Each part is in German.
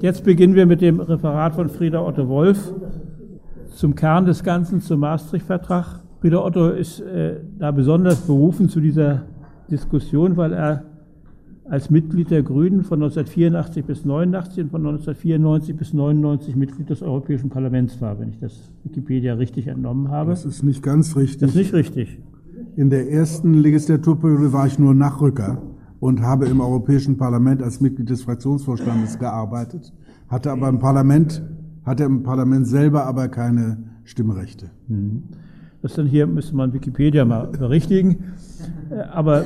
Jetzt beginnen wir mit dem Referat von Frieda Otto Wolf zum Kern des Ganzen, zum Maastricht-Vertrag. Frieda Otto ist äh, da besonders berufen zu dieser Diskussion, weil er als Mitglied der Grünen von 1984 bis 89 und von 1994 bis 99 Mitglied des Europäischen Parlaments war, wenn ich das Wikipedia richtig entnommen habe. Das ist nicht ganz richtig. Das ist nicht richtig. In der ersten Legislaturperiode war ich nur Nachrücker und habe im Europäischen Parlament als Mitglied des Fraktionsvorstandes gearbeitet, hatte aber im Parlament, hatte im Parlament selber aber keine Stimmrechte. Mhm. Das dann hier müsste man Wikipedia mal berichtigen. Äh, aber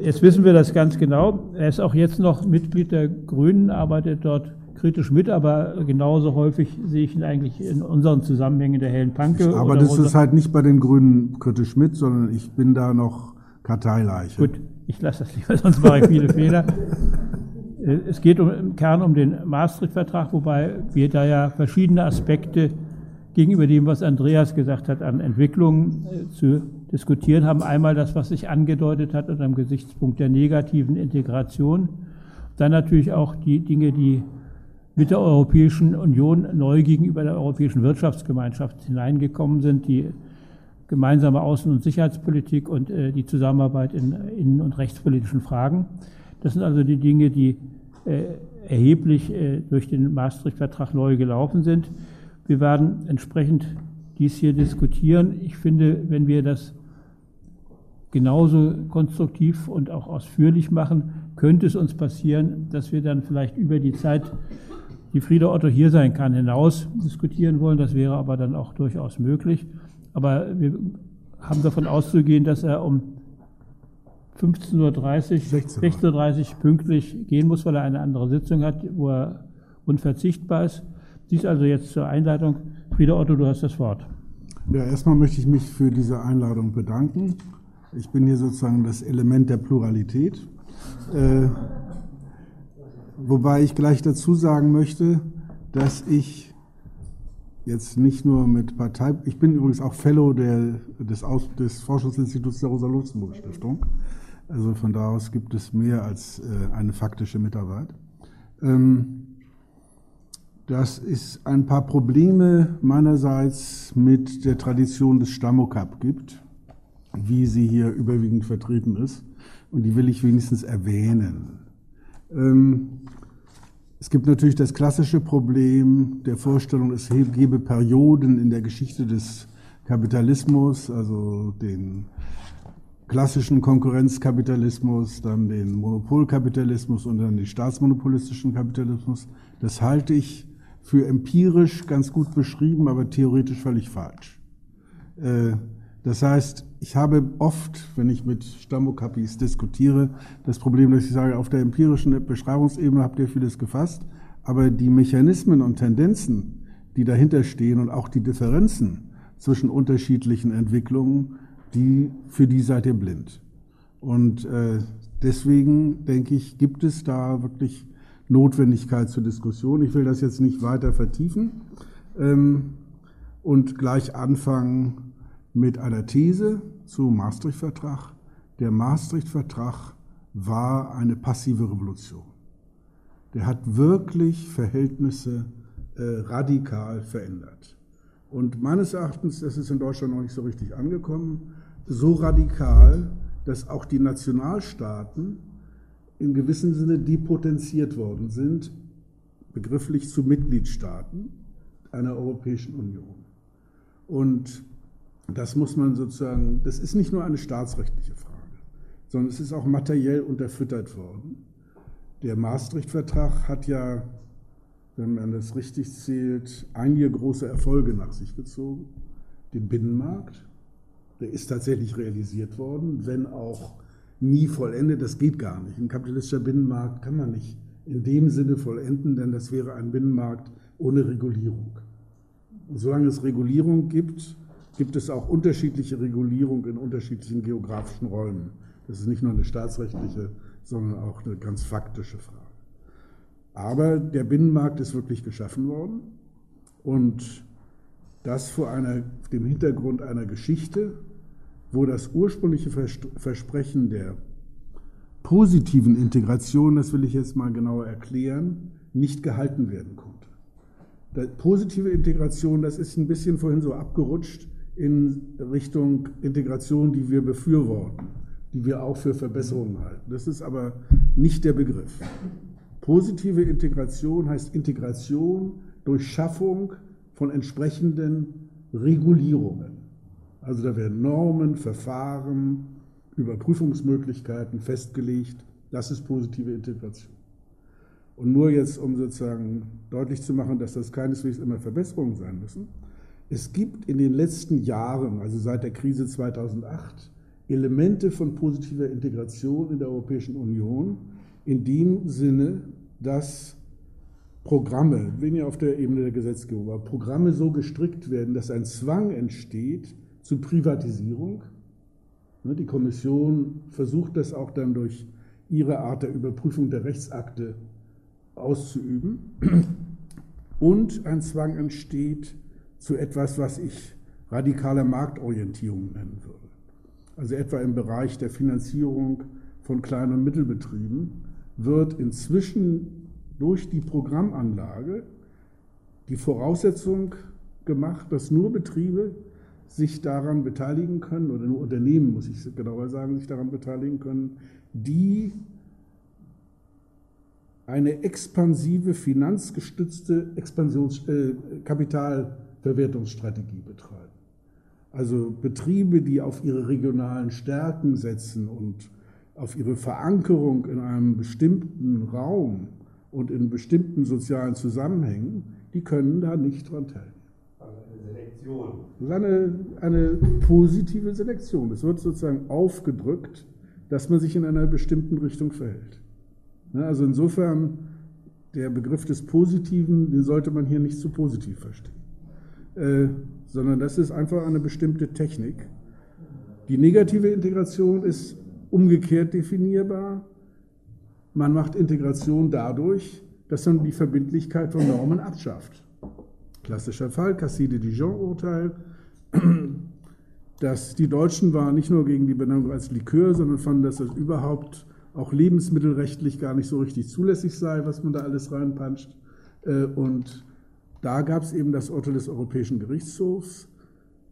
jetzt wissen wir das ganz genau. Er ist auch jetzt noch Mitglied der Grünen, arbeitet dort kritisch mit, aber genauso häufig sehe ich ihn eigentlich in unseren Zusammenhängen der hellen Panke. Aber das ist halt nicht bei den Grünen kritisch mit, sondern ich bin da noch Karteileiche. Gut, ich lasse das lieber, sonst mache ich viele Fehler. Äh, es geht um, im Kern um den Maastricht-Vertrag, wobei wir da ja verschiedene Aspekte gegenüber dem, was Andreas gesagt hat, an Entwicklungen äh, zu diskutieren haben. Einmal das, was sich angedeutet hat unter dem Gesichtspunkt der negativen Integration. Dann natürlich auch die Dinge, die mit der Europäischen Union neu gegenüber der Europäischen Wirtschaftsgemeinschaft hineingekommen sind, die gemeinsame Außen- und Sicherheitspolitik und äh, die Zusammenarbeit in innen- und rechtspolitischen Fragen. Das sind also die Dinge, die äh, erheblich äh, durch den Maastricht-Vertrag neu gelaufen sind. Wir werden entsprechend dies hier diskutieren. Ich finde, wenn wir das genauso konstruktiv und auch ausführlich machen, könnte es uns passieren, dass wir dann vielleicht über die Zeit, die Frieda Otto hier sein kann, hinaus diskutieren wollen. Das wäre aber dann auch durchaus möglich. Aber wir haben davon auszugehen, dass er um 15.30 Uhr, 16.30 Uhr pünktlich gehen muss, weil er eine andere Sitzung hat, wo er unverzichtbar ist. Dies also jetzt zur Einleitung. Frieda Otto, du hast das Wort. Ja, erstmal möchte ich mich für diese Einladung bedanken. Ich bin hier sozusagen das Element der Pluralität. Äh, wobei ich gleich dazu sagen möchte, dass ich jetzt nicht nur mit Partei, ich bin übrigens auch Fellow der, des, Aus, des Forschungsinstituts der Rosa-Luxemburg-Stiftung. Also von da aus gibt es mehr als äh, eine faktische Mitarbeit. Ähm, dass es ein paar Probleme meinerseits mit der Tradition des Stammokap gibt, wie sie hier überwiegend vertreten ist. Und die will ich wenigstens erwähnen. Es gibt natürlich das klassische Problem der Vorstellung, es gebe Perioden in der Geschichte des Kapitalismus, also den klassischen Konkurrenzkapitalismus, dann den Monopolkapitalismus und dann den staatsmonopolistischen Kapitalismus. Das halte ich für empirisch ganz gut beschrieben, aber theoretisch völlig falsch. Äh, das heißt, ich habe oft, wenn ich mit Stammokapis diskutiere, das Problem, dass ich sage, auf der empirischen Beschreibungsebene habt ihr vieles gefasst, aber die Mechanismen und Tendenzen, die dahinter stehen und auch die Differenzen zwischen unterschiedlichen Entwicklungen, die, für die seid ihr blind. Und äh, deswegen denke ich, gibt es da wirklich Notwendigkeit zur Diskussion. Ich will das jetzt nicht weiter vertiefen ähm, und gleich anfangen mit einer These zum Maastricht-Vertrag. Der Maastricht-Vertrag war eine passive Revolution. Der hat wirklich Verhältnisse äh, radikal verändert. Und meines Erachtens, das ist in Deutschland noch nicht so richtig angekommen, so radikal, dass auch die Nationalstaaten in gewissem Sinne depotenziert worden sind, begrifflich zu Mitgliedstaaten einer Europäischen Union. Und das muss man sozusagen, das ist nicht nur eine staatsrechtliche Frage, sondern es ist auch materiell unterfüttert worden. Der Maastricht-Vertrag hat ja, wenn man das richtig zählt, einige große Erfolge nach sich gezogen. Den Binnenmarkt, der ist tatsächlich realisiert worden, wenn auch nie vollendet, das geht gar nicht. Ein kapitalistischer Binnenmarkt kann man nicht in dem Sinne vollenden, denn das wäre ein Binnenmarkt ohne Regulierung. Und solange es Regulierung gibt, gibt es auch unterschiedliche Regulierung in unterschiedlichen geografischen Räumen. Das ist nicht nur eine staatsrechtliche, sondern auch eine ganz faktische Frage. Aber der Binnenmarkt ist wirklich geschaffen worden und das vor einer, dem Hintergrund einer Geschichte, wo das ursprüngliche Versprechen der positiven Integration, das will ich jetzt mal genauer erklären, nicht gehalten werden konnte. Die positive Integration, das ist ein bisschen vorhin so abgerutscht in Richtung Integration, die wir befürworten, die wir auch für Verbesserungen halten. Das ist aber nicht der Begriff. Positive Integration heißt Integration durch Schaffung von entsprechenden Regulierungen. Also da werden Normen, Verfahren, Überprüfungsmöglichkeiten festgelegt. Das ist positive Integration. Und nur jetzt, um sozusagen deutlich zu machen, dass das keineswegs immer Verbesserungen sein müssen. Es gibt in den letzten Jahren, also seit der Krise 2008, Elemente von positiver Integration in der Europäischen Union, in dem Sinne, dass Programme, weniger auf der Ebene der Gesetzgebung, aber Programme so gestrickt werden, dass ein Zwang entsteht zu Privatisierung. Ne, die Kommission versucht das auch dann durch ihre Art der Überprüfung der Rechtsakte auszuüben. Und ein Zwang entsteht zu etwas, was ich radikale Marktorientierung nennen würde. Also etwa im Bereich der Finanzierung von Klein- und Mittelbetrieben wird inzwischen durch die Programmanlage die Voraussetzung gemacht, dass nur Betriebe sich daran beteiligen können, oder nur Unternehmen, muss ich genauer sagen, sich daran beteiligen können, die eine expansive, finanzgestützte Expansions äh, Kapitalverwertungsstrategie betreiben. Also Betriebe, die auf ihre regionalen Stärken setzen und auf ihre Verankerung in einem bestimmten Raum und in bestimmten sozialen Zusammenhängen, die können da nicht dran teilnehmen. Also eine Selektion. Das ist eine, eine positive Selektion. Es wird sozusagen aufgedrückt, dass man sich in einer bestimmten Richtung verhält. Also insofern, der Begriff des Positiven, den sollte man hier nicht zu positiv verstehen, äh, sondern das ist einfach eine bestimmte Technik. Die negative Integration ist umgekehrt definierbar man macht Integration dadurch, dass man die Verbindlichkeit von Normen abschafft. Klassischer Fall, Casside Dijon-Urteil. Dass die Deutschen waren nicht nur gegen die Benennung als Likör, sondern fanden, dass das überhaupt auch lebensmittelrechtlich gar nicht so richtig zulässig sei, was man da alles reinpanscht. Äh, und da gab es eben das Urteil des Europäischen Gerichtshofs.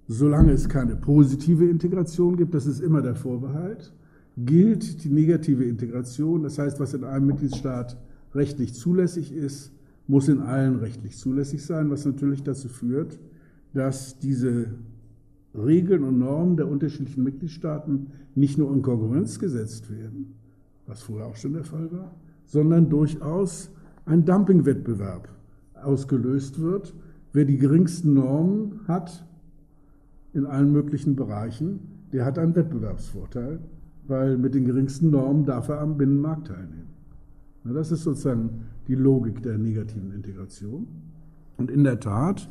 Solange es keine positive Integration gibt, das ist immer der Vorbehalt, gilt die negative Integration. Das heißt, was in einem Mitgliedstaat rechtlich zulässig ist, muss in allen rechtlich zulässig sein, was natürlich dazu führt, dass diese Regeln und Normen der unterschiedlichen Mitgliedstaaten nicht nur in Konkurrenz gesetzt werden, was vorher auch schon der Fall war, sondern durchaus ein Dumpingwettbewerb ausgelöst wird. Wer die geringsten Normen hat in allen möglichen Bereichen, der hat einen Wettbewerbsvorteil weil mit den geringsten Normen darf er am Binnenmarkt teilnehmen. Das ist sozusagen die Logik der negativen Integration. Und in der Tat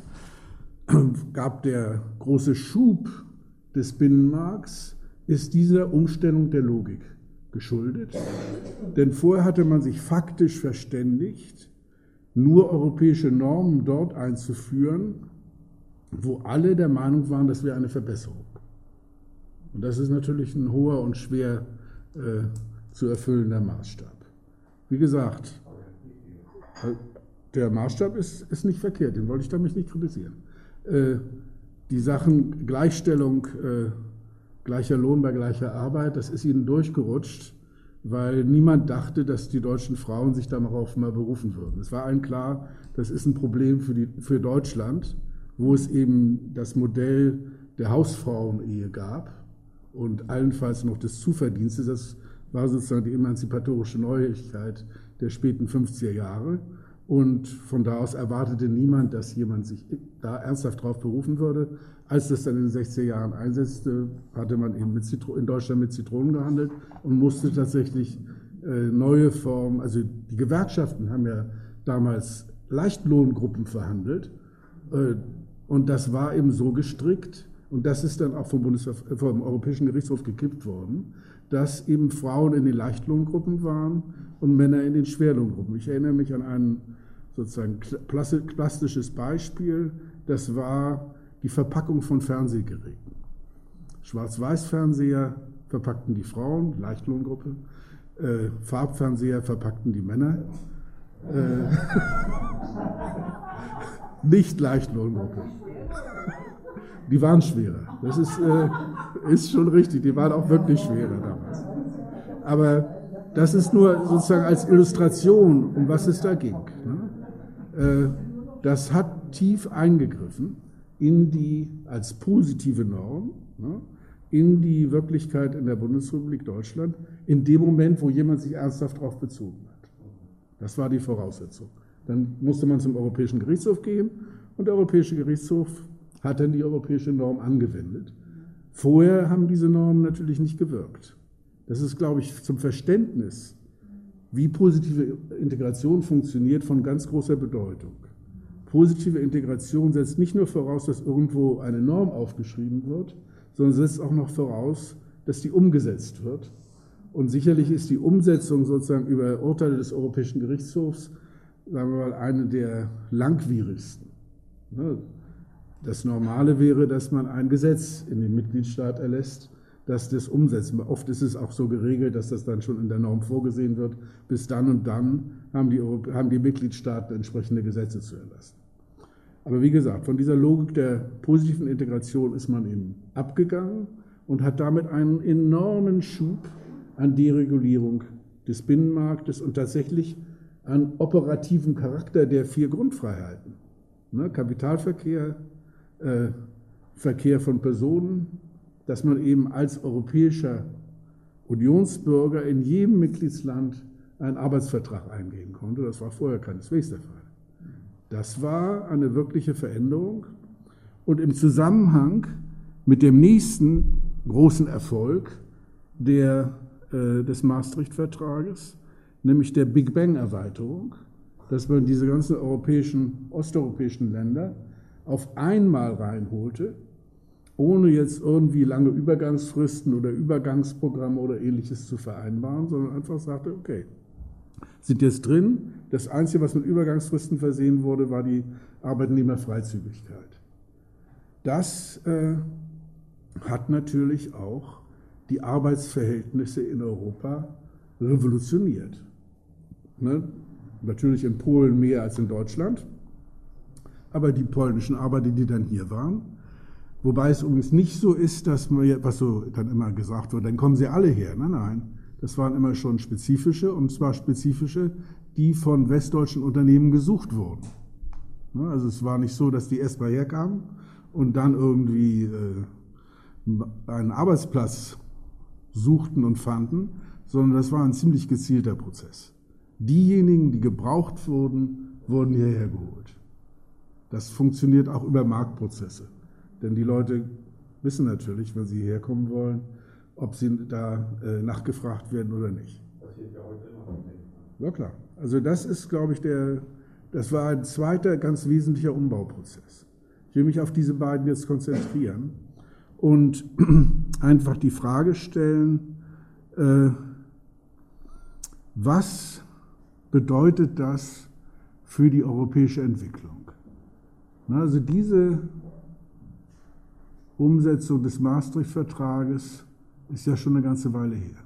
gab der große Schub des Binnenmarkts, ist dieser Umstellung der Logik geschuldet. Denn vorher hatte man sich faktisch verständigt, nur europäische Normen dort einzuführen, wo alle der Meinung waren, das wäre eine Verbesserung. Und das ist natürlich ein hoher und schwer äh, zu erfüllender Maßstab. Wie gesagt, der Maßstab ist, ist nicht verkehrt, den wollte ich damit nicht kritisieren. Äh, die Sachen Gleichstellung, äh, gleicher Lohn bei gleicher Arbeit, das ist ihnen durchgerutscht, weil niemand dachte, dass die deutschen Frauen sich darauf mal berufen würden. Es war allen klar, das ist ein Problem für, die, für Deutschland, wo es eben das Modell der Hausfrauenehe gab und allenfalls noch des Zuverdienstes. Das war sozusagen die emanzipatorische Neuigkeit der späten 50er Jahre. Und von da aus erwartete niemand, dass jemand sich da ernsthaft darauf berufen würde. Als das dann in den 60er Jahren einsetzte, hatte man eben in Deutschland mit Zitronen gehandelt und musste tatsächlich äh, neue Formen, also die Gewerkschaften haben ja damals Leichtlohngruppen verhandelt. Äh, und das war eben so gestrickt, und das ist dann auch vom, Bundeshof, äh, vom Europäischen Gerichtshof gekippt worden, dass eben Frauen in den Leichtlohngruppen waren und Männer in den Schwerlohngruppen. Ich erinnere mich an ein sozusagen plastisches Beispiel, das war die Verpackung von Fernsehgeräten. Schwarz-Weiß-Fernseher verpackten die Frauen, Leichtlohngruppe, äh, Farbfernseher verpackten die Männer. Äh, nicht Leichtlohngruppe. Die waren schwerer. Das ist, äh, ist schon richtig. Die waren auch wirklich schwerer damals. Aber das ist nur sozusagen als Illustration, um was es da ging. Ne? Äh, das hat tief eingegriffen in die, als positive Norm, ne? in die Wirklichkeit in der Bundesrepublik Deutschland, in dem Moment, wo jemand sich ernsthaft darauf bezogen hat. Das war die Voraussetzung. Dann musste man zum Europäischen Gerichtshof gehen und der Europäische Gerichtshof hat dann die europäische Norm angewendet. Vorher haben diese Normen natürlich nicht gewirkt. Das ist, glaube ich, zum Verständnis, wie positive Integration funktioniert, von ganz großer Bedeutung. Positive Integration setzt nicht nur voraus, dass irgendwo eine Norm aufgeschrieben wird, sondern setzt auch noch voraus, dass die umgesetzt wird. Und sicherlich ist die Umsetzung sozusagen über Urteile des Europäischen Gerichtshofs, sagen wir mal, eine der langwierigsten. Ne? Das Normale wäre, dass man ein Gesetz in den Mitgliedstaat erlässt, das das umsetzt. Oft ist es auch so geregelt, dass das dann schon in der Norm vorgesehen wird. Bis dann und dann haben die, haben die Mitgliedstaaten entsprechende Gesetze zu erlassen. Aber wie gesagt, von dieser Logik der positiven Integration ist man eben abgegangen und hat damit einen enormen Schub an Deregulierung des Binnenmarktes und tatsächlich an operativen Charakter der vier Grundfreiheiten. Ne, Kapitalverkehr, äh, Verkehr von Personen, dass man eben als europäischer Unionsbürger in jedem Mitgliedsland einen Arbeitsvertrag eingehen konnte. Das war vorher keineswegs der Fall. Das war eine wirkliche Veränderung. Und im Zusammenhang mit dem nächsten großen Erfolg der, äh, des Maastricht-Vertrages, nämlich der Big Bang-Erweiterung, dass man diese ganzen europäischen, osteuropäischen Länder auf einmal reinholte, ohne jetzt irgendwie lange Übergangsfristen oder Übergangsprogramme oder ähnliches zu vereinbaren, sondern einfach sagte, okay, sind jetzt drin. Das Einzige, was mit Übergangsfristen versehen wurde, war die Arbeitnehmerfreizügigkeit. Das äh, hat natürlich auch die Arbeitsverhältnisse in Europa revolutioniert. Ne? Natürlich in Polen mehr als in Deutschland aber die polnischen Arbeiter, die dann hier waren. Wobei es übrigens nicht so ist, dass man, was so dann immer gesagt wird, dann kommen sie alle her. Nein, nein. Das waren immer schon spezifische, und zwar spezifische, die von westdeutschen Unternehmen gesucht wurden. Ne, also es war nicht so, dass die erst mal herkamen und dann irgendwie äh, einen Arbeitsplatz suchten und fanden, sondern das war ein ziemlich gezielter Prozess. Diejenigen, die gebraucht wurden, wurden hierher geholt. Das funktioniert auch über Marktprozesse. Denn die Leute wissen natürlich, wenn sie hierher kommen wollen, ob sie da äh, nachgefragt werden oder nicht. Passiert ja heute immer noch. Ja klar. Also das ist, glaube ich, der, das war ein zweiter ganz wesentlicher Umbauprozess. Ich will mich auf diese beiden jetzt konzentrieren und einfach die Frage stellen, äh, was bedeutet das für die europäische Entwicklung? Also diese Umsetzung des Maastricht-Vertrages ist ja schon eine ganze Weile her.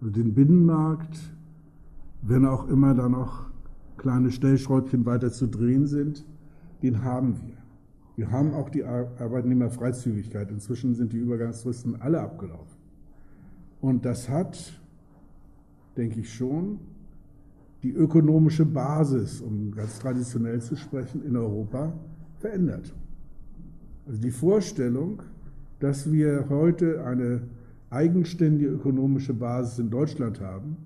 Also den Binnenmarkt, wenn auch immer da noch kleine Stellschräubchen weiter zu drehen sind, den haben wir. Wir haben auch die Arbeitnehmerfreizügigkeit. Inzwischen sind die Übergangsfristen alle abgelaufen. Und das hat, denke ich schon, die ökonomische Basis, um ganz traditionell zu sprechen, in Europa verändert. Also die Vorstellung, dass wir heute eine eigenständige ökonomische Basis in Deutschland haben,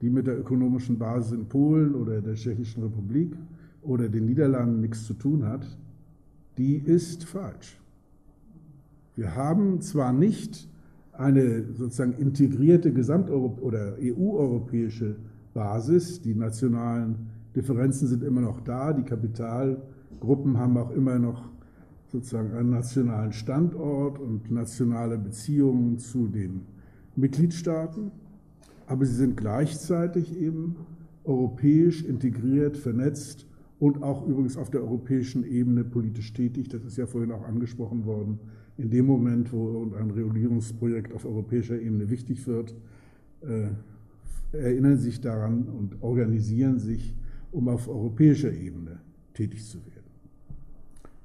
die mit der ökonomischen Basis in Polen oder der Tschechischen Republik oder den Niederlanden nichts zu tun hat, die ist falsch. Wir haben zwar nicht eine sozusagen integrierte Gesamteuropäische oder EU-europäische Basis. Die nationalen Differenzen sind immer noch da. Die Kapitalgruppen haben auch immer noch sozusagen einen nationalen Standort und nationale Beziehungen zu den Mitgliedstaaten. Aber sie sind gleichzeitig eben europäisch integriert, vernetzt und auch übrigens auf der europäischen Ebene politisch tätig. Das ist ja vorhin auch angesprochen worden. In dem Moment, wo ein Regulierungsprojekt auf europäischer Ebene wichtig wird, äh, erinnern sich daran und organisieren sich um auf europäischer Ebene tätig zu werden.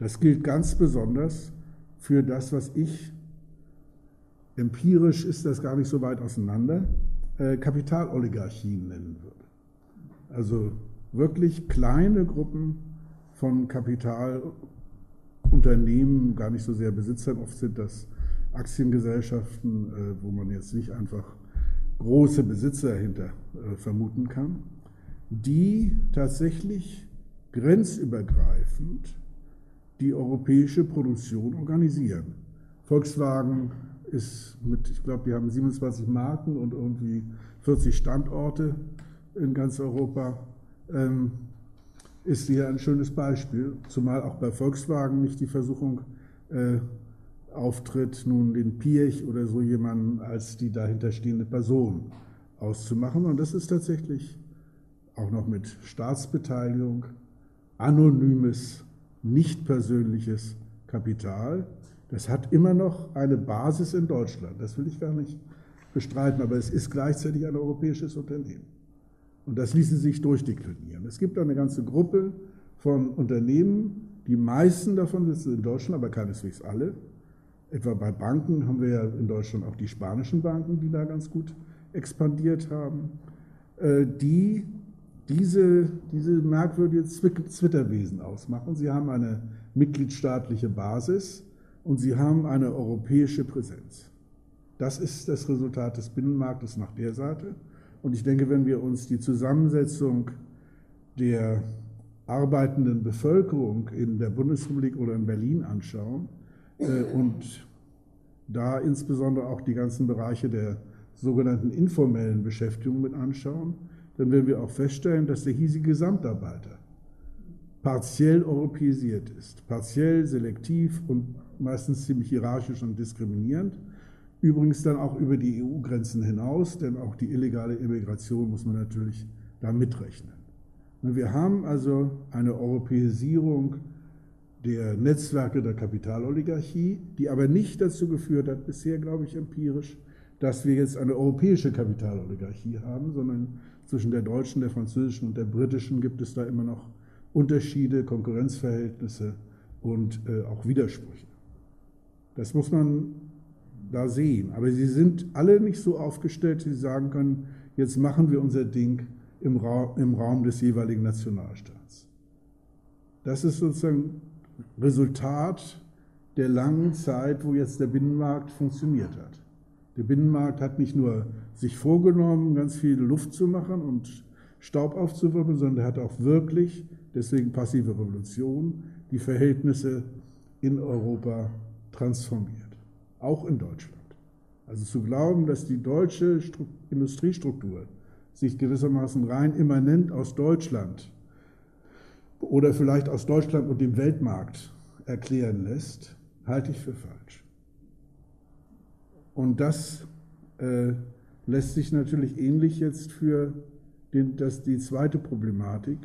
Das gilt ganz besonders für das, was ich, empirisch ist das gar nicht so weit auseinander, äh, Kapitaloligarchien nennen würde. Also wirklich kleine Gruppen von Kapitalunternehmen, gar nicht so sehr Besitzern, oft sind das Aktiengesellschaften, äh, wo man jetzt nicht einfach große Besitzer dahinter äh, vermuten kann, die tatsächlich grenzübergreifend die europäische Produktion organisieren. Volkswagen ist mit, ich glaube, wir haben 27 Marken und irgendwie 40 Standorte in ganz Europa, ähm, ist hier ein schönes Beispiel, zumal auch bei Volkswagen nicht die Versuchung äh, auftritt, nun den Piech oder so jemanden als die dahinterstehende Person auszumachen. Und das ist tatsächlich auch noch mit Staatsbeteiligung, anonymes, nicht persönliches Kapital. Das hat immer noch eine Basis in Deutschland. Das will ich gar nicht bestreiten, aber es ist gleichzeitig ein europäisches Unternehmen. Und das ließe sich durchdeklinieren. Es gibt eine ganze Gruppe von Unternehmen, die meisten davon sitzen in Deutschland, aber keineswegs alle. Etwa bei Banken haben wir ja in Deutschland auch die spanischen Banken, die da ganz gut expandiert haben, äh, die diese, diese merkwürdige Zwitterwesen ausmachen. Sie haben eine mitgliedstaatliche Basis und sie haben eine europäische Präsenz. Das ist das Resultat des Binnenmarktes nach der Seite. Und ich denke, wenn wir uns die Zusammensetzung der arbeitenden Bevölkerung in der Bundesrepublik oder in Berlin anschauen äh, und da insbesondere auch die ganzen Bereiche der sogenannten informellen Beschäftigung mit anschauen, dann werden wir auch feststellen, dass der hiesige Gesamtarbeiter partiell europäisiert ist, partiell selektiv und meistens ziemlich hierarchisch und diskriminierend. Übrigens dann auch über die EU-Grenzen hinaus, denn auch die illegale Immigration muss man natürlich da mitrechnen. Wir haben also eine Europäisierung der Netzwerke der Kapitaloligarchie, die aber nicht dazu geführt hat, bisher glaube ich empirisch, dass wir jetzt eine europäische Kapitaloligarchie haben, sondern zwischen der deutschen, der französischen und der britischen gibt es da immer noch Unterschiede, Konkurrenzverhältnisse und äh, auch Widersprüche. Das muss man da sehen. Aber sie sind alle nicht so aufgestellt, dass sie sagen können, jetzt machen wir unser Ding im, Ra im Raum des jeweiligen Nationalstaats. Das ist sozusagen Resultat der langen Zeit, wo jetzt der Binnenmarkt funktioniert hat. Der Binnenmarkt hat nicht nur sich vorgenommen, ganz viel Luft zu machen und Staub aufzuwirbeln, sondern er hat auch wirklich, deswegen passive Revolution, die Verhältnisse in Europa transformiert. Auch in Deutschland. Also zu glauben, dass die deutsche Industriestruktur sich gewissermaßen rein immanent aus Deutschland oder vielleicht aus Deutschland und dem Weltmarkt erklären lässt, halte ich für falsch. Und das äh, lässt sich natürlich ähnlich jetzt für den, das, die zweite Problematik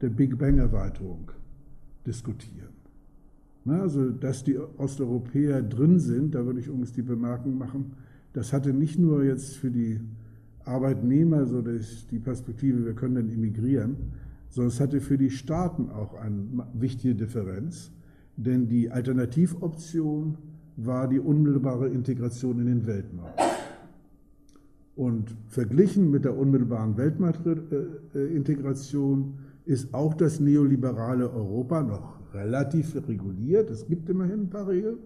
der Big Bang-Erweiterung diskutieren. Na, also, dass die Osteuropäer drin sind, da würde ich übrigens die Bemerkung machen, das hatte nicht nur jetzt für die Arbeitnehmer so die Perspektive, wir können dann immigrieren, sondern es hatte für die Staaten auch eine wichtige Differenz, denn die Alternativoption war die unmittelbare Integration in den Weltmarkt. Und verglichen mit der unmittelbaren Weltmarktintegration ist auch das neoliberale Europa noch relativ reguliert. Es gibt immerhin ein paar Regeln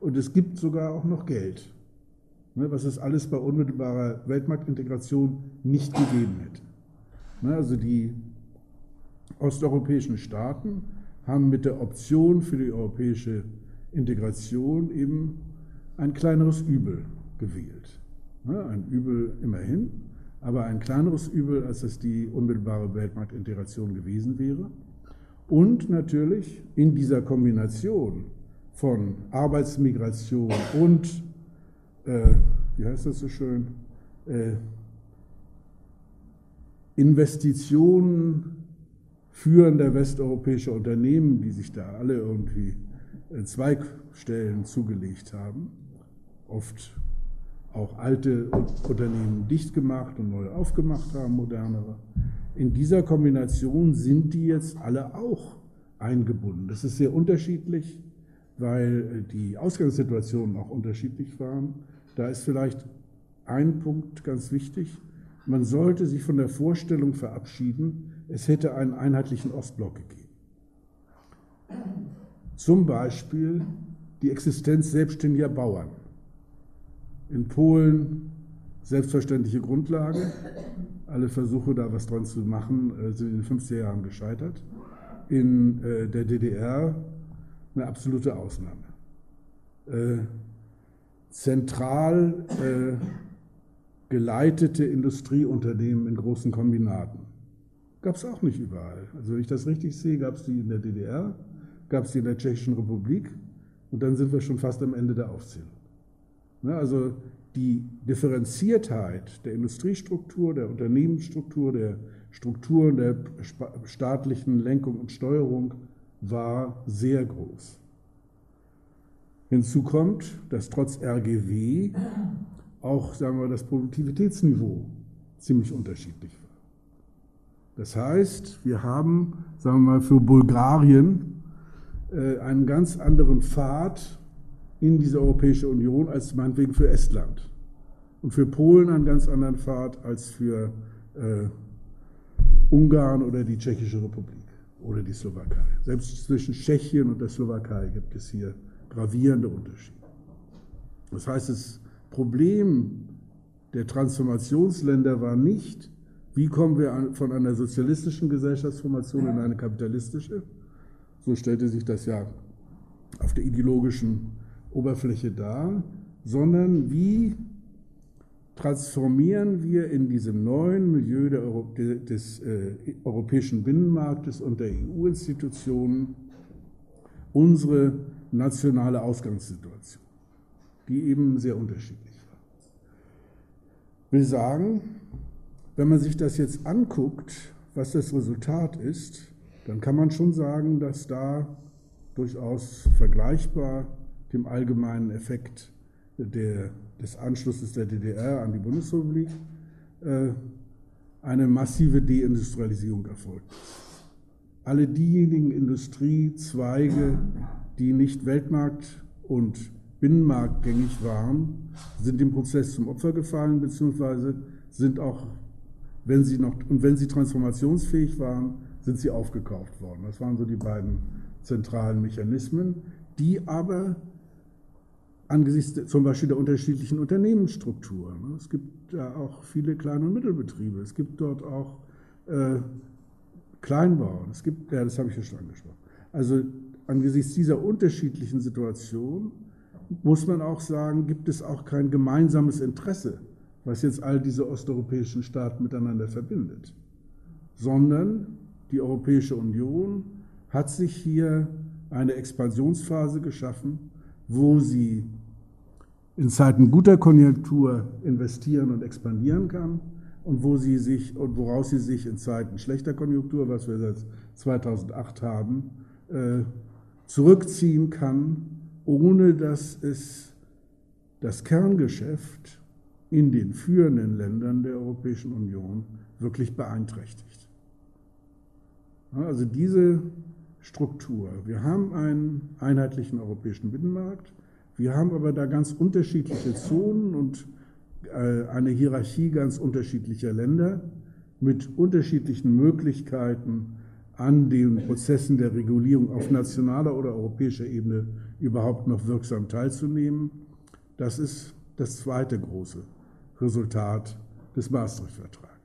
und es gibt sogar auch noch Geld, ne, was es alles bei unmittelbarer Weltmarktintegration nicht gegeben hätte. Ne, also die osteuropäischen Staaten haben mit der Option für die europäische Integration eben ein kleineres Übel gewählt. Ein Übel immerhin, aber ein kleineres Übel, als es die unmittelbare Weltmarktintegration gewesen wäre. Und natürlich in dieser Kombination von Arbeitsmigration und, äh, wie heißt das so schön, äh, Investitionen führender westeuropäischer Unternehmen, die sich da alle irgendwie Zweigstellen zugelegt haben, oft auch alte Unternehmen dicht gemacht und neu aufgemacht haben, modernere. in dieser Kombination sind die jetzt alle auch eingebunden. Das ist sehr unterschiedlich, weil die Ausgangssituationen auch unterschiedlich waren. Da ist vielleicht ein Punkt ganz wichtig. Man sollte sich von der Vorstellung verabschieden, es hätte einen einheitlichen Ostblock gegeben. Zum Beispiel die Existenz selbstständiger Bauern. In Polen selbstverständliche Grundlage. Alle Versuche, da was dran zu machen, äh, sind in den 50er Jahren gescheitert. In äh, der DDR eine absolute Ausnahme. Äh, zentral geleitete Industrieunternehmen in großen Kombinaten. Gab es auch nicht überall. Also wenn ich das richtig sehe, gab es die in der DDR, gab es die in der Tschechischen Republik und dann sind wir schon fast am Ende der Aufzählung. Ne, also die Differenziertheit der Industriestruktur, der Unternehmensstruktur, der Strukturen der staatlichen Lenkung und Steuerung war sehr groß. Hinzu kommt, dass trotz RGW auch sagen wir, das Produktivitätsniveau ziemlich unterschiedlich war. Das heißt, wir haben sagen wir mal, für Bulgarien einen ganz anderen Pfad in diese Europäische Union als meinetwegen für Estland. Und für Polen einen ganz anderen Pfad als für äh, Ungarn oder die Tschechische Republik oder die Slowakei. Selbst zwischen Tschechien und der Slowakei gibt es hier gravierende Unterschiede. Das heißt, das Problem der Transformationsländer war nicht, wie kommen wir von einer sozialistischen Gesellschaftsformation in eine kapitalistische. So stellte sich das ja auf der ideologischen Oberfläche dar, sondern wie transformieren wir in diesem neuen Milieu Euro des äh, europäischen Binnenmarktes und der EU-Institutionen unsere nationale Ausgangssituation, die eben sehr unterschiedlich war. Ich will sagen, wenn man sich das jetzt anguckt, was das Resultat ist, dann kann man schon sagen, dass da durchaus vergleichbar dem allgemeinen Effekt der, des Anschlusses der DDR an die Bundesrepublik äh, eine massive Deindustrialisierung erfolgt. Alle diejenigen Industriezweige, die nicht Weltmarkt- und Binnenmarktgängig waren, sind dem Prozess zum Opfer gefallen, beziehungsweise sind auch, wenn sie noch, und wenn sie transformationsfähig waren, sind sie aufgekauft worden. Das waren so die beiden zentralen Mechanismen, die aber angesichts zum Beispiel der unterschiedlichen Unternehmensstruktur. Ne? Es gibt ja auch viele Klein- und Mittelbetriebe. Es gibt dort auch äh, Kleinbauern. Es gibt, ja, das habe ich ja schon angesprochen. Also angesichts dieser unterschiedlichen Situation muss man auch sagen, gibt es auch kein gemeinsames Interesse, was jetzt all diese osteuropäischen Staaten miteinander verbindet, sondern die Europäische Union hat sich hier eine Expansionsphase geschaffen, wo sie in Zeiten guter Konjunktur investieren und expandieren kann und wo sie sich und woraus sie sich in Zeiten schlechter Konjunktur, was wir seit 2008 haben, äh, zurückziehen kann, ohne dass es das Kerngeschäft in den führenden Ländern der Europäischen Union wirklich beeinträchtigt. Also diese Struktur. Wir haben einen einheitlichen europäischen Binnenmarkt, wir haben aber da ganz unterschiedliche Zonen und äh, eine Hierarchie ganz unterschiedlicher Länder mit unterschiedlichen Möglichkeiten an den Prozessen der Regulierung auf nationaler oder europäischer Ebene überhaupt noch wirksam teilzunehmen. Das ist das zweite große Resultat des Maastricht-Vertrages.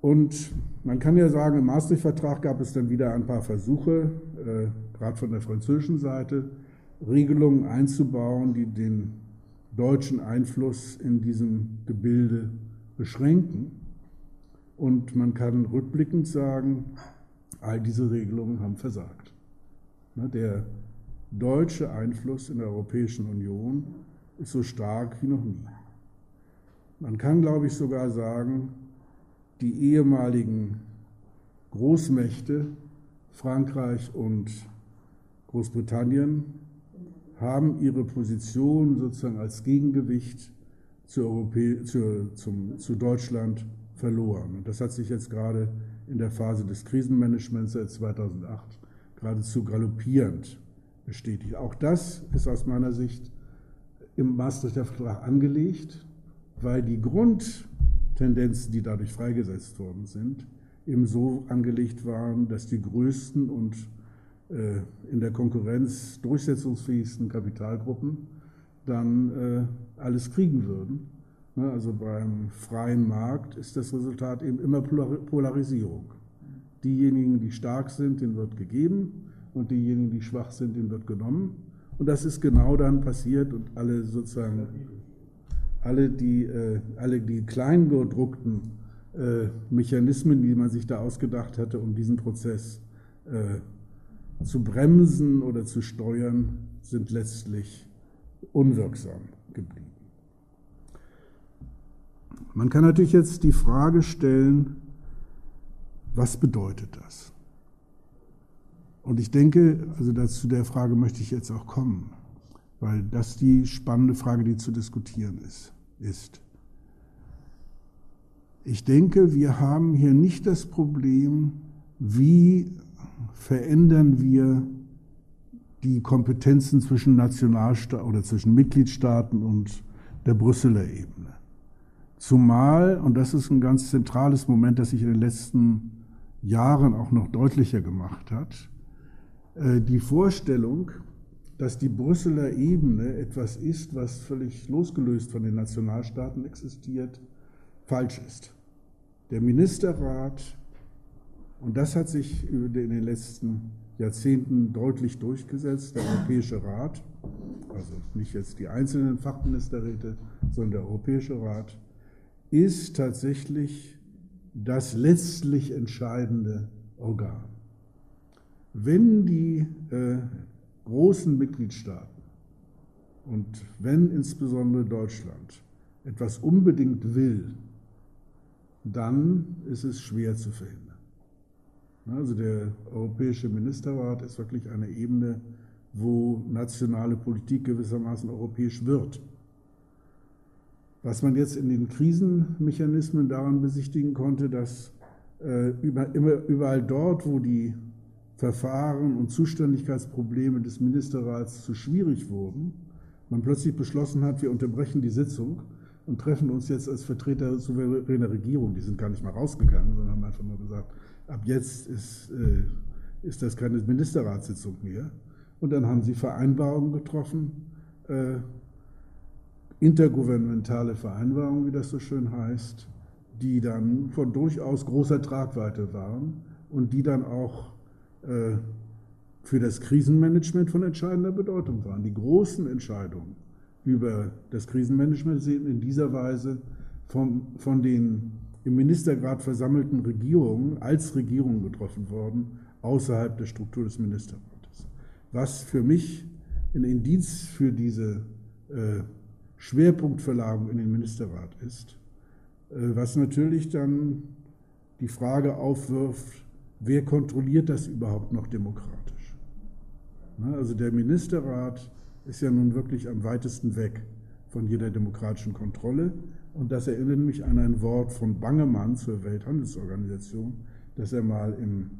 Und man kann ja sagen, im Maastricht-Vertrag gab es dann wieder ein paar Versuche, äh, gerade von der französischen Seite, Regelungen einzubauen, die den deutschen Einfluss in diesem Gebilde beschränken. Und man kann rückblickend sagen, all diese Regelungen haben versagt. Ne, der deutsche Einfluss in der Europäischen Union ist so stark wie noch nie. Man kann, glaube ich, sogar sagen, die ehemaligen Großmächte Frankreich und Großbritannien haben ihre Position sozusagen als Gegengewicht zu, Europä zu, zum, zu Deutschland verloren. Und das hat sich jetzt gerade in der Phase des Krisenmanagements seit 2008 geradezu galoppierend bestätigt. Auch das ist aus meiner Sicht im Maastrichter Vertrag angelegt, weil die Grundtendenzen, die dadurch freigesetzt worden sind, eben so angelegt waren, dass die größten und äh, in der Konkurrenz durchsetzungsfähigsten Kapitalgruppen dann äh, alles kriegen würden. Ne, also beim freien Markt ist das Resultat eben immer Polarisierung. Diejenigen, die stark sind, denen wird gegeben und diejenigen, die schwach sind, denen wird genommen. Und das ist genau dann passiert und alle sozusagen, alle die, äh, alle die kleingedruckten äh, Mechanismen, die man sich da ausgedacht hatte, um diesen Prozess äh, zu bremsen oder zu steuern, sind letztlich unwirksam geblieben. Man kann natürlich jetzt die Frage stellen, was bedeutet das? Und ich denke, also zu der Frage möchte ich jetzt auch kommen, weil das die spannende Frage, die zu diskutieren ist. ist. Ich denke, wir haben hier nicht das Problem, wie verändern wir die Kompetenzen zwischen Nationalstaaten oder zwischen Mitgliedstaaten und der Brüsseler Ebene. Zumal, und das ist ein ganz zentrales Moment, das sich in den letzten Jahren auch noch deutlicher gemacht hat, äh, die Vorstellung, dass die Brüsseler Ebene etwas ist, was völlig losgelöst von den Nationalstaaten existiert, falsch ist. Der Ministerrat, und das hat sich in den letzten Jahrzehnten deutlich durchgesetzt, der Europäische Rat, also nicht jetzt die einzelnen Fachministerräte, sondern der Europäische Rat, ist tatsächlich das letztlich entscheidende Organ. Wenn die äh, großen Mitgliedstaaten und wenn insbesondere Deutschland etwas unbedingt will, dann ist es schwer zu verhindern. Also der Europäische Ministerrat ist wirklich eine Ebene, wo nationale Politik gewissermaßen europäisch wird. Was man jetzt in den Krisenmechanismen daran besichtigen konnte, dass äh, über, immer, überall dort, wo die Verfahren und Zuständigkeitsprobleme des Ministerrats zu schwierig wurden, man plötzlich beschlossen hat, wir unterbrechen die Sitzung und treffen uns jetzt als Vertreter souveräner Regierung. Die sind gar nicht mal rausgegangen, sondern haben einfach nur gesagt, ab jetzt ist, äh, ist das keine Ministerratssitzung mehr. Und dann haben sie Vereinbarungen getroffen, äh, intergouvernementale Vereinbarungen, wie das so schön heißt, die dann von durchaus großer Tragweite waren und die dann auch für das Krisenmanagement von entscheidender Bedeutung waren. Die großen Entscheidungen über das Krisenmanagement sind in dieser Weise vom, von den im Ministerrat versammelten Regierungen als Regierung getroffen worden, außerhalb der Struktur des Ministerrates. Was für mich ein Indiz für diese äh, Schwerpunktverlagerung in den Ministerrat ist, äh, was natürlich dann die Frage aufwirft, wer kontrolliert das überhaupt noch demokratisch? Na, also der Ministerrat ist ja nun wirklich am weitesten weg von jeder demokratischen Kontrolle. Und das erinnert mich an ein Wort von Bangemann zur Welthandelsorganisation, das er mal im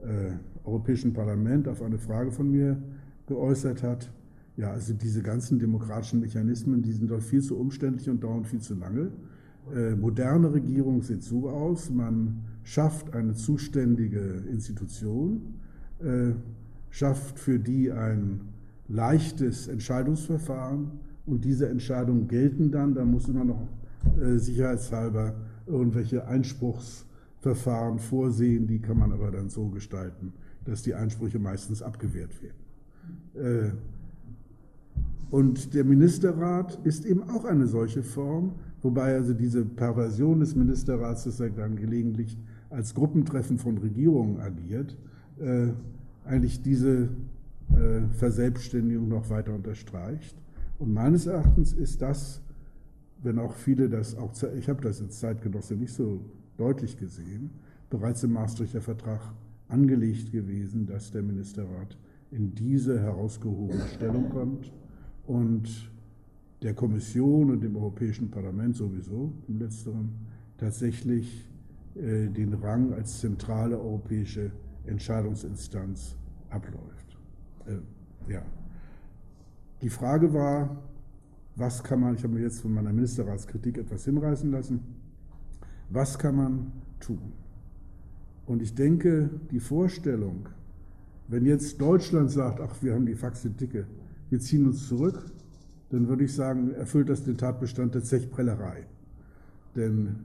äh, Europäischen Parlament auf eine Frage von mir geäußert hat. Ja, also diese ganzen demokratischen Mechanismen, die sind doch viel zu umständlich und dauern viel zu lange. Äh, moderne Regierung sieht so aus, man schafft eine zuständige Institution, äh, schafft für die ein leichtes Entscheidungsverfahren und diese Entscheidungen gelten dann, da muss man noch äh, sicherheitshalber irgendwelche Einspruchsverfahren vorsehen, die kann man aber dann so gestalten, dass die Einsprüche meistens abgewehrt werden. Und der Ministerrat ist eben auch eine solche Form, wobei also diese Perversion des Ministerrats, das er dann gelegentlich als Gruppentreffen von Regierungen agiert, äh, eigentlich diese Verselbstständigung noch weiter unterstreicht. Und meines Erachtens ist das wenn auch viele das auch, ich habe das als Zeitgenosse nicht so deutlich gesehen, bereits im Maastrichter Vertrag angelegt gewesen, dass der Ministerrat in diese herausgehobene Stellung kommt und der Kommission und dem Europäischen Parlament sowieso, im letzteren, tatsächlich äh, den Rang als zentrale europäische Entscheidungsinstanz abläuft. Äh, ja. Die Frage war, was kann man, ich habe mir jetzt von meiner Ministerratskritik etwas hinreißen lassen, was kann man tun? Und ich denke, die Vorstellung, wenn jetzt Deutschland sagt, ach, wir haben die Faxe dicke, wir ziehen uns zurück, dann würde ich sagen, erfüllt das den Tatbestand der Zechprellerei. Denn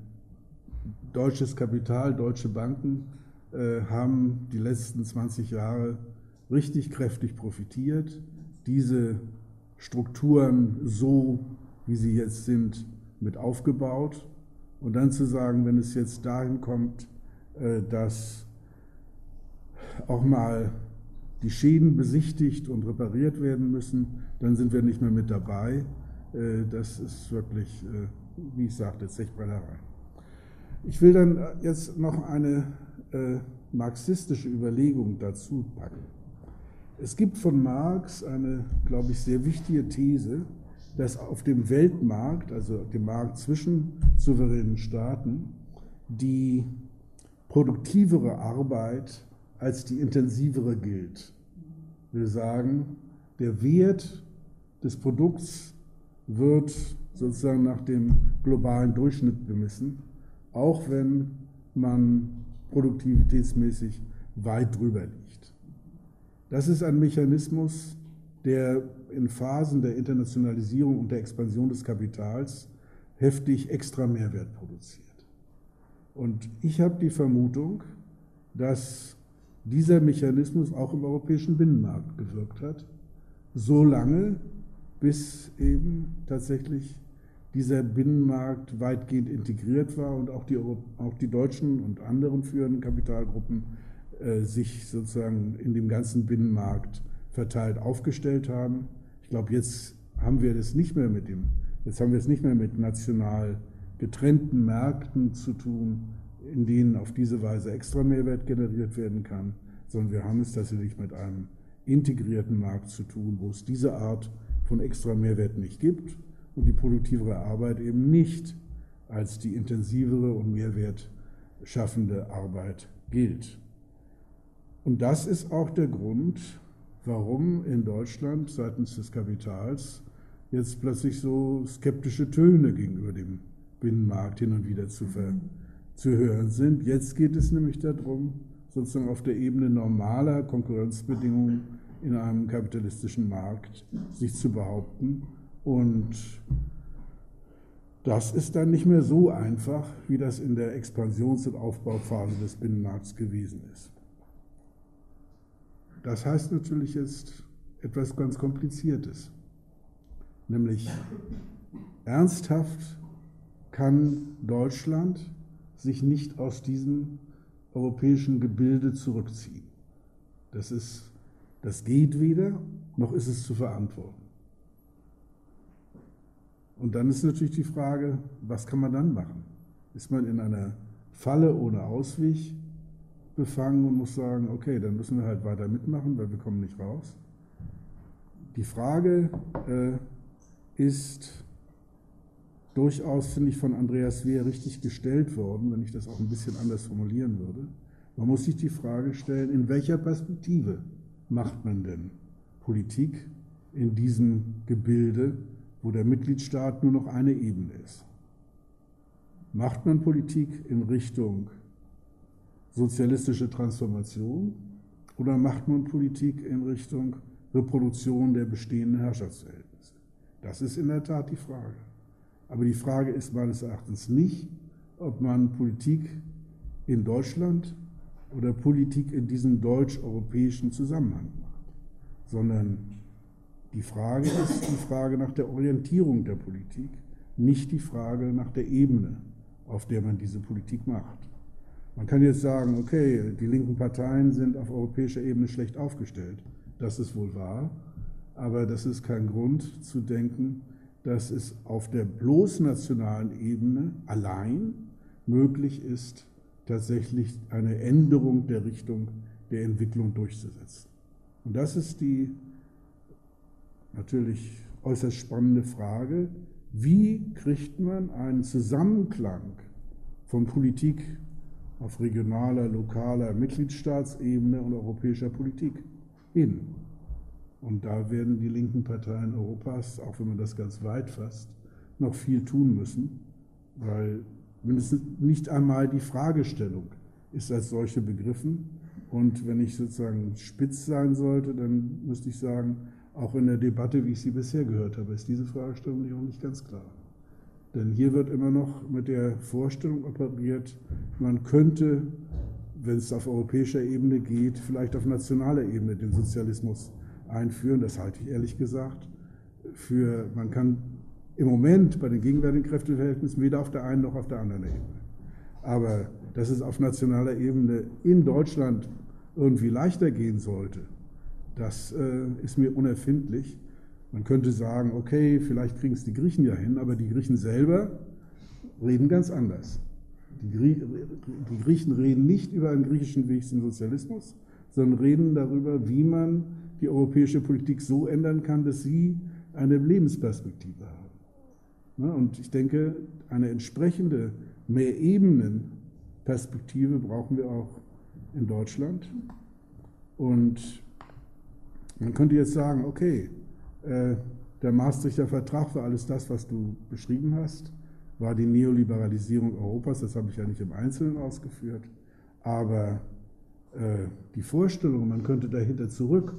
deutsches Kapital, deutsche Banken äh, haben die letzten 20 Jahre richtig kräftig profitiert, diese Strukturen so, wie sie jetzt sind, mit aufgebaut. Und dann zu sagen, wenn es jetzt dahin kommt, äh, dass auch mal die Schäden besichtigt und repariert werden müssen, dann sind wir nicht mehr mit dabei. Äh, das ist wirklich, äh, wie ich sagte, Zechbrellerei. Ich will dann jetzt noch eine marxistische Überlegung dazu packen. Es gibt von Marx eine, glaube ich, sehr wichtige These, dass auf dem Weltmarkt, also dem Markt zwischen souveränen Staaten, die produktivere Arbeit als die intensivere gilt. Ich will sagen, der Wert des Produkts wird sozusagen nach dem globalen Durchschnitt bemessen, auch wenn man produktivitätsmäßig weit drüber liegt. Das ist ein Mechanismus, der in Phasen der Internationalisierung und der Expansion des Kapitals heftig extra Mehrwert produziert. Und ich habe die Vermutung, dass dieser Mechanismus auch im europäischen Binnenmarkt gewirkt hat, so lange, bis eben tatsächlich dieser Binnenmarkt weitgehend integriert war und auch die, auch die deutschen und anderen führenden Kapitalgruppen äh, sich sozusagen in dem ganzen Binnenmarkt verteilt aufgestellt haben. Ich glaube, jetzt haben wir das nicht mehr mit dem, jetzt haben wir es nicht mehr mit national getrennten Märkten zu tun, in denen auf diese Weise extra Mehrwert generiert werden kann, sondern wir haben es tatsächlich mit einem integrierten Markt zu tun, wo es diese Art von extra Mehrwert nicht gibt und die produktivere Arbeit eben nicht als die intensivere und Mehrwert schaffende Arbeit gilt. Und das ist auch der Grund, warum in Deutschland seitens des Kapitals jetzt plötzlich so skeptische Töne gegenüber dem Binnenmarkt hin und wieder zu, ver, zu hören sind. Jetzt geht es nämlich darum, sozusagen auf der Ebene normaler Konkurrenzbedingungen in einem kapitalistischen Markt sich zu behaupten. Und das ist dann nicht mehr so einfach, wie das in der Expansions- und Aufbauphase des Binnenmarkts gewesen ist. Das heißt natürlich jetzt etwas ganz Kompliziertes, nämlich ernsthaft kann Deutschland sich nicht aus diesem europäischen Gebilde zurückziehen. Das, ist, das geht weder, noch ist es zu verantworten. Und dann ist natürlich die Frage, was kann man dann machen? Ist man in einer Falle ohne Ausweg befangen und muss sagen, okay, dann müssen wir halt weiter mitmachen, weil wir kommen nicht raus? Die Frage äh, ist, durchaus, finde ich, von Andreas Wehr richtig gestellt worden, wenn ich das auch ein bisschen anders formulieren würde. Man muss sich die Frage stellen, in welcher Perspektive macht man denn Politik in diesem Gebilde, wo der Mitgliedstaat nur noch eine Ebene ist? Macht man Politik in Richtung sozialistische Transformation oder macht man Politik in Richtung Reproduktion der bestehenden Herrschaftsverhältnisse? Das ist in der Tat die Frage. Aber die Frage ist meines Erachtens nicht, ob man Politik in Deutschland oder Politik in diesem deutsch-europäischen Zusammenhang macht, sondern die Frage ist die Frage nach der Orientierung der Politik, nicht die Frage nach der Ebene, auf der man diese Politik macht. Man kann jetzt sagen, okay, die linken Parteien sind auf europäischer Ebene schlecht aufgestellt. Das ist wohl wahr, aber das ist kein Grund zu denken, dass es auf der bloß nationalen Ebene allein möglich ist, tatsächlich eine Änderung der Richtung der Entwicklung durchzusetzen. Und das ist die natürlich äußerst spannende Frage, wie kriegt man einen Zusammenklang von Politik auf regionaler, lokaler, Mitgliedstaatsebene und europäischer Politik hin. Und da werden die linken Parteien Europas, auch wenn man das ganz weit fasst, noch viel tun müssen, weil mindestens nicht einmal die Fragestellung ist als solche begriffen. Und wenn ich sozusagen spitz sein sollte, dann müsste ich sagen, auch in der Debatte, wie ich sie bisher gehört habe, ist diese Fragestellung auch nicht ganz klar. Denn hier wird immer noch mit der Vorstellung operiert, man könnte, wenn es auf europäischer Ebene geht, vielleicht auf nationaler Ebene den Sozialismus einführen. Das halte ich ehrlich gesagt für, man kann im Moment bei den gegenwärtigen Kräfteverhältnissen weder auf der einen noch auf der anderen Ebene. Aber dass es auf nationaler Ebene in Deutschland irgendwie leichter gehen sollte, das äh, ist mir unerfindlich. Man könnte sagen, okay, vielleicht kriegen es die Griechen ja hin, aber die Griechen selber reden ganz anders. Die, Grie die Griechen reden nicht über einen griechischen Weg zum Sozialismus, sondern reden darüber, wie man die europäische Politik so ändern kann, dass sie eine Lebensperspektive haben. Ne, und ich denke, eine entsprechende Mehrebenenperspektive brauchen wir auch in Deutschland. Und man könnte jetzt sagen, okay, äh, der Maastrichter Vertrag war alles das, was du beschrieben hast, war die Neoliberalisierung Europas, das habe ich ja nicht im Einzelnen ausgeführt, aber äh, die Vorstellung, man könnte dahinter zurück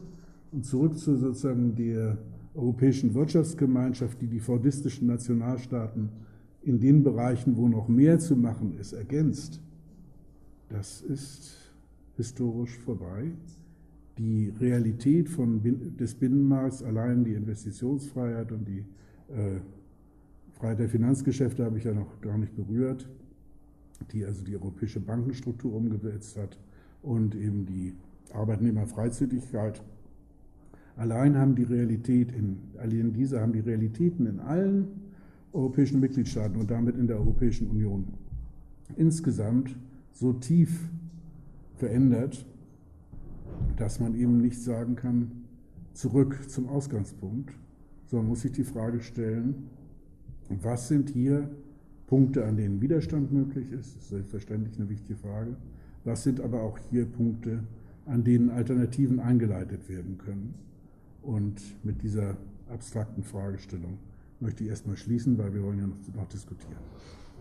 und zurück zu sozusagen der europäischen Wirtschaftsgemeinschaft, die die fordistischen Nationalstaaten in den Bereichen, wo noch mehr zu machen ist, ergänzt, das ist historisch vorbei die Realität von, des Binnenmarkts, allein die Investitionsfreiheit und die äh, Freiheit der Finanzgeschäfte habe ich ja noch gar nicht berührt, die also die europäische Bankenstruktur umgesetzt hat und eben die Arbeitnehmerfreizügigkeit. Allein haben die Realität in, allein diese haben die Realitäten in allen europäischen Mitgliedstaaten und damit in der Europäischen Union insgesamt so tief verändert, dass man eben nicht sagen kann, zurück zum Ausgangspunkt, sondern muss sich die Frage stellen, was sind hier Punkte, an denen Widerstand möglich ist, das ist selbstverständlich eine wichtige Frage, was sind aber auch hier Punkte, an denen Alternativen eingeleitet werden können. Und mit dieser abstrakten Fragestellung möchte ich erstmal schließen, weil wir wollen ja noch, noch diskutieren.